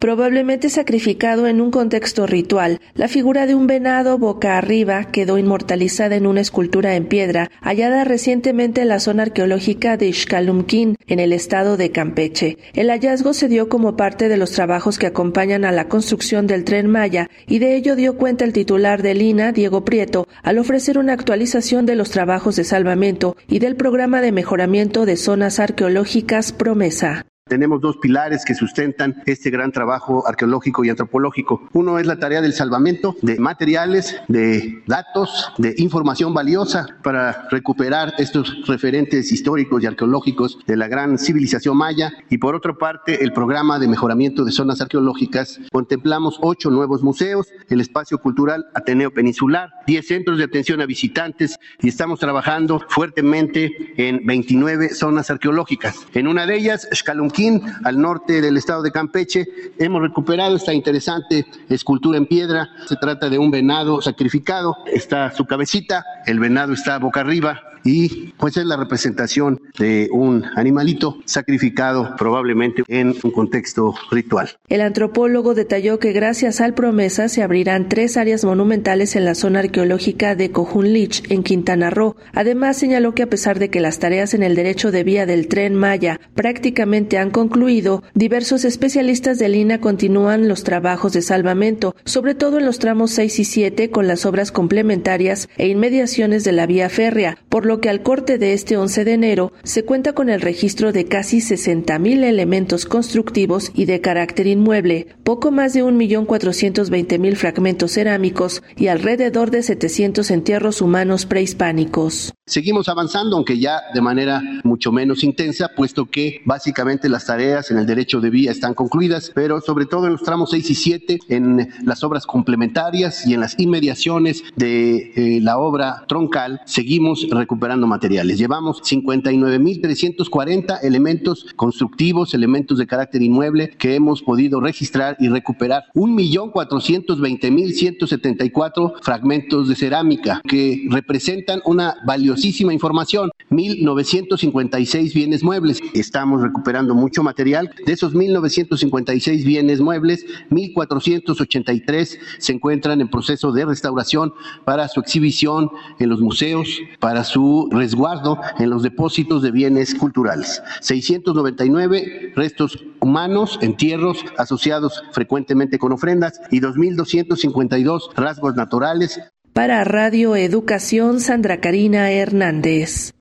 probablemente sacrificado en un contexto ritual. La figura de un venado boca arriba quedó inmortalizada en una escultura en piedra hallada recientemente en la zona arqueológica de Xcalumquín, en el estado de Campeche. El hallazgo se dio como parte de los trabajos que acompañan a la construcción del tren Maya y de ello dio cuenta el titular del INA, Diego Prieto, al ofrecer una actualización de los trabajos de salvamento y del programa de mejoramiento de zonas arqueológicas Promesa. Tenemos dos pilares que sustentan este gran trabajo arqueológico y antropológico. Uno es la tarea del salvamento de materiales, de datos, de información valiosa para recuperar estos referentes históricos y arqueológicos de la gran civilización maya. Y por otra parte, el programa de mejoramiento de zonas arqueológicas. Contemplamos ocho nuevos museos, el espacio cultural Ateneo Peninsular, diez centros de atención a visitantes y estamos trabajando fuertemente en 29 zonas arqueológicas. En una de ellas, Xcalunquí al norte del estado de Campeche. Hemos recuperado esta interesante escultura en piedra. Se trata de un venado sacrificado. Está su cabecita, el venado está boca arriba, y pues es la representación de un animalito sacrificado probablemente en un contexto ritual. El antropólogo detalló que gracias al promesa se abrirán tres áreas monumentales en la zona arqueológica de Cojunlich en Quintana Roo. Además señaló que a pesar de que las tareas en el derecho de vía del tren Maya prácticamente han concluido, diversos especialistas de Lina continúan los trabajos de salvamento, sobre todo en los tramos 6 y 7 con las obras complementarias e inmediaciones de la vía férrea, por lo que al corte de este 11 de enero se cuenta con el registro de casi 60.000 elementos constructivos y de carácter inmueble, poco más de 1.420.000 fragmentos cerámicos y alrededor de 700 entierros humanos prehispánicos. Seguimos avanzando, aunque ya de manera mucho menos intensa, puesto que básicamente las tareas en el derecho de vía están concluidas, pero sobre todo en los tramos 6 y 7, en las obras complementarias y en las inmediaciones de eh, la obra troncal, seguimos recuperando recuperando materiales. Llevamos 59.340 elementos constructivos, elementos de carácter inmueble que hemos podido registrar y recuperar. 1.420.174 fragmentos de cerámica que representan una valiosísima información. 1.956 bienes muebles. Estamos recuperando mucho material. De esos 1.956 bienes muebles, 1.483 se encuentran en proceso de restauración para su exhibición en los museos, para resguardo en los depósitos de bienes culturales. 699 restos humanos, entierros asociados frecuentemente con ofrendas y 2.252 rasgos naturales. Para Radio Educación, Sandra Karina Hernández.